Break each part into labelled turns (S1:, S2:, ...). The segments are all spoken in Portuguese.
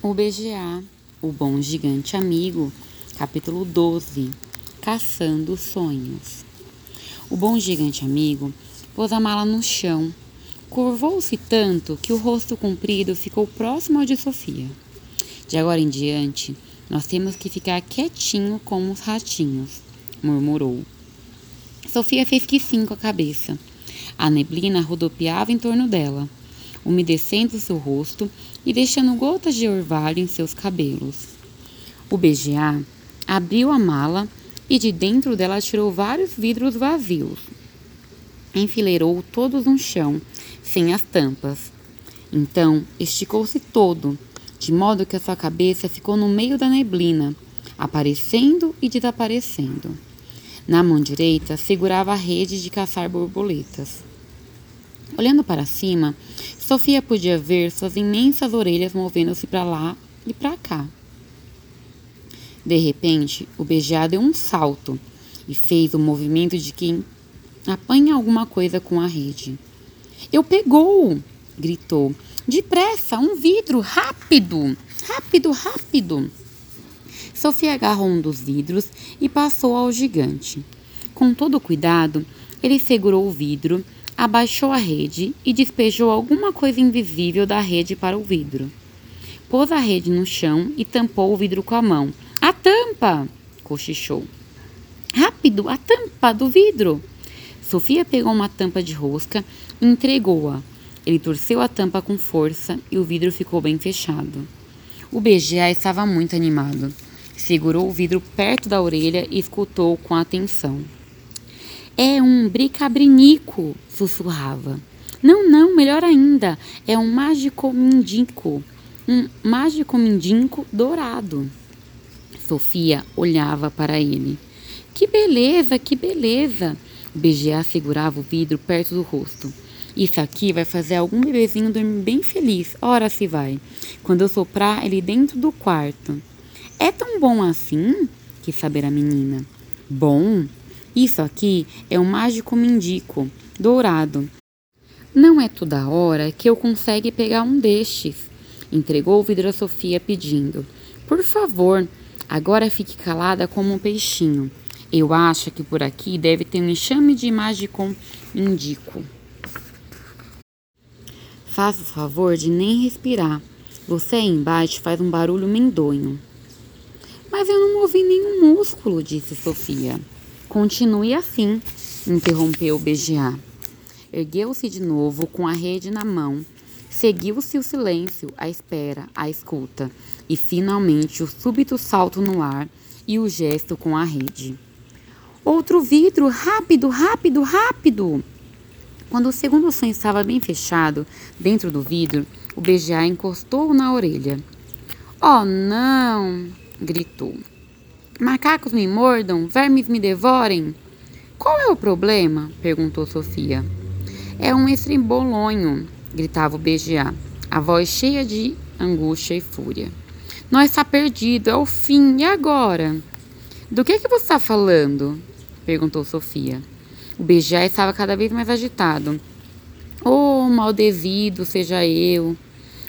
S1: O BGA, o Bom Gigante Amigo, capítulo 12 Caçando Sonhos. O Bom Gigante Amigo pôs a mala no chão, curvou-se tanto que o rosto comprido ficou próximo ao de Sofia. De agora em diante, nós temos que ficar quietinho como os ratinhos, murmurou. Sofia fez que sim com a cabeça. A neblina rodopiava em torno dela umedecendo seu rosto e deixando gotas de orvalho em seus cabelos. O BGA abriu a mala e de dentro dela tirou vários vidros vazios. Enfileirou todos no chão, sem as tampas. Então esticou-se todo, de modo que a sua cabeça ficou no meio da neblina, aparecendo e desaparecendo. Na mão direita segurava a rede de caçar borboletas. Olhando para cima, Sofia podia ver suas imensas orelhas movendo-se para lá e para cá. De repente, o beijado deu um salto e fez o movimento de quem apanha alguma coisa com a rede. Eu pegou! gritou. Depressa, um vidro, rápido! Rápido, rápido! Sofia agarrou um dos vidros e passou ao gigante. Com todo cuidado, ele segurou o vidro abaixou a rede e despejou alguma coisa invisível da rede para o vidro. Pôs a rede no chão e tampou o vidro com a mão. A tampa! cochichou. Rápido, a tampa do vidro! Sofia pegou uma tampa de rosca e entregou-a. Ele torceu a tampa com força e o vidro ficou bem fechado. O BGA estava muito animado. Segurou o vidro perto da orelha e escutou com atenção. É um bricabrinico, sussurrava. Não, não, melhor ainda, é um mágico mindinco, um mágico mindinco dourado. Sofia olhava para ele. Que beleza, que beleza! O BGA segurava o vidro perto do rosto. Isso aqui vai fazer algum bebezinho dormir bem feliz. Ora se vai. Quando eu soprar ele dentro do quarto. É tão bom assim? Quis saber a menina. Bom? Isso aqui é um mágico mendico, dourado. Não é toda hora que eu consegue pegar um destes. Entregou o vidro a Sofia pedindo. Por favor, agora fique calada como um peixinho. Eu acho que por aqui deve ter um enxame de mágico mendico. Faça o favor de nem respirar. Você aí embaixo faz um barulho mendonho. Mas eu não movi nenhum músculo, disse Sofia. Continue assim, interrompeu o BGA. Ergueu-se de novo com a rede na mão. Seguiu-se o silêncio, a espera, a escuta e finalmente o súbito salto no ar e o gesto com a rede. Outro vidro, rápido, rápido, rápido! Quando o segundo sonho estava bem fechado, dentro do vidro, o BGA encostou na orelha. Oh, não! gritou. Macacos me mordam, vermes me devorem. Qual é o problema? perguntou Sofia. É um estrimbolonho, gritava o BGA, a voz cheia de angústia e fúria. Nós está perdido, é o fim, e agora? Do que, é que você está falando? perguntou Sofia. O BGA estava cada vez mais agitado. Oh, maldevido seja eu!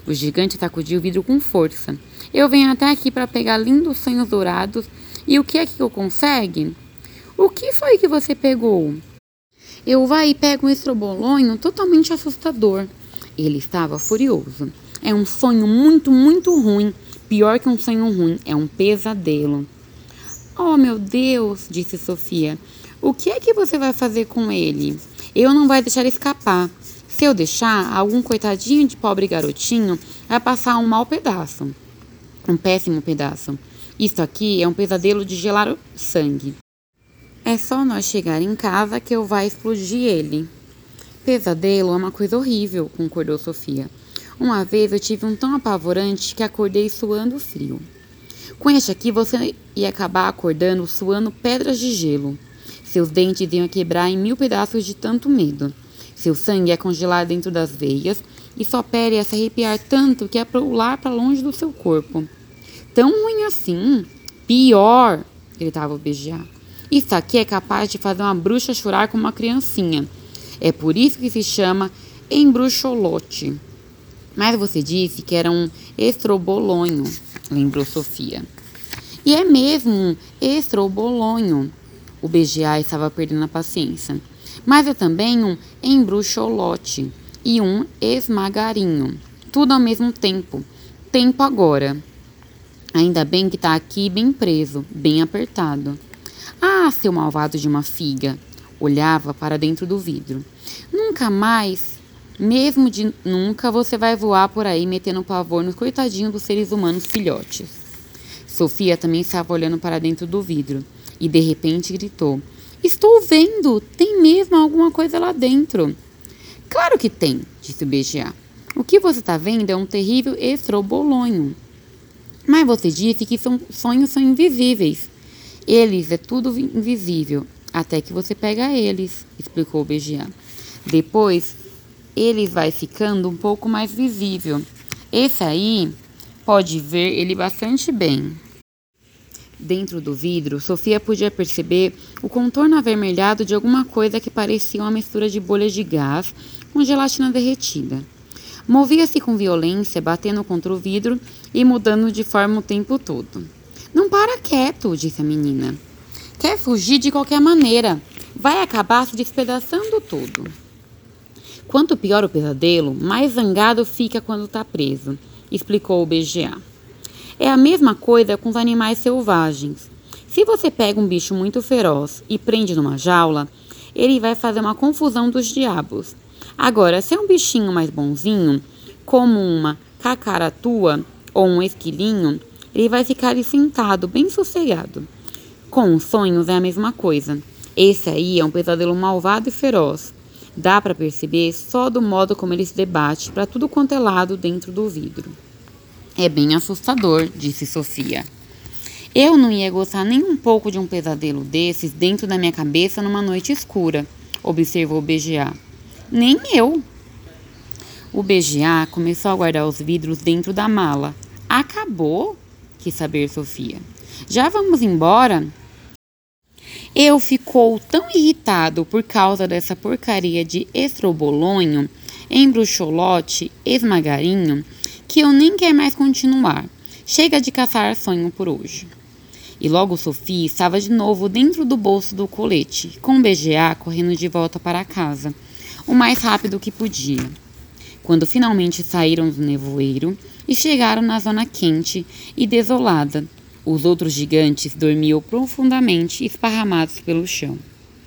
S1: O gigante sacudiu o vidro com força. Eu venho até aqui para pegar lindos sonhos dourados e o que é que eu consegue? O que foi que você pegou? Eu vai e pego um estrobolonho totalmente assustador. Ele estava furioso. É um sonho muito, muito ruim. Pior que um sonho ruim, é um pesadelo. Oh, meu Deus, disse Sofia. O que é que você vai fazer com ele? Eu não vai deixar escapar. Se eu deixar, algum coitadinho de pobre garotinho vai passar um mau pedaço. Um péssimo pedaço. Isso aqui é um pesadelo de gelar sangue. É só nós chegar em casa que eu vai explodir ele. Pesadelo é uma coisa horrível, concordou Sofia. Uma vez eu tive um tão apavorante que acordei suando frio. Com este aqui você ia acabar acordando suando pedras de gelo. Seus dentes iam quebrar em mil pedaços de tanto medo. Seu sangue ia congelar dentro das veias e sua pele ia se arrepiar tanto que ia pular para longe do seu corpo tão ruim assim. Pior, gritava o BGA. Isso aqui é capaz de fazer uma bruxa chorar como uma criancinha. É por isso que se chama embruxolote. Mas você disse que era um estrobolonho, lembrou Sofia. E é mesmo um estrobolonho. O BGA estava perdendo a paciência. Mas é também um embruxolote e um esmagarinho. Tudo ao mesmo tempo. Tempo agora. Ainda bem que está aqui bem preso, bem apertado. Ah, seu malvado de uma figa! Olhava para dentro do vidro. Nunca mais, mesmo de nunca, você vai voar por aí metendo pavor nos coitadinhos dos seres humanos filhotes. Sofia também estava olhando para dentro do vidro e de repente gritou: Estou vendo! Tem mesmo alguma coisa lá dentro. Claro que tem, disse o BGA. O que você está vendo é um terrível estrobolonho. Mas você disse que são, sonhos são invisíveis. Eles é tudo invisível, até que você pega eles, explicou BGA. Depois, ele vai ficando um pouco mais visível. Esse aí pode ver ele bastante bem. Dentro do vidro, Sofia podia perceber o contorno avermelhado de alguma coisa que parecia uma mistura de bolhas de gás com gelatina derretida. Movia-se com violência, batendo contra o vidro e mudando de forma o tempo todo. Não para quieto, disse a menina. Quer fugir de qualquer maneira. Vai acabar se despedaçando tudo. Quanto pior o pesadelo, mais zangado fica quando está preso, explicou o BGA. É a mesma coisa com os animais selvagens. Se você pega um bicho muito feroz e prende numa jaula, ele vai fazer uma confusão dos diabos. Agora, se é um bichinho mais bonzinho, como uma cacaratua ou um esquilinho, ele vai ficar ali sentado, bem sossegado. Com os sonhos é a mesma coisa. Esse aí é um pesadelo malvado e feroz. Dá para perceber só do modo como ele se debate para tudo quanto é lado dentro do vidro. É bem assustador, disse Sofia. Eu não ia gostar nem um pouco de um pesadelo desses dentro da minha cabeça numa noite escura, observou BGA. Nem eu. O BGA começou a guardar os vidros dentro da mala. Acabou? quis saber Sofia. Já vamos embora? Eu ficou tão irritado por causa dessa porcaria de estrobolonho, embruxolote, esmagarinho, que eu nem quero mais continuar. Chega de caçar sonho por hoje. E logo Sofia estava de novo dentro do bolso do colete, com o BGA correndo de volta para casa, o mais rápido que podia. Quando finalmente saíram do nevoeiro, e chegaram na zona quente e desolada. Os outros gigantes dormiam profundamente esparramados pelo chão.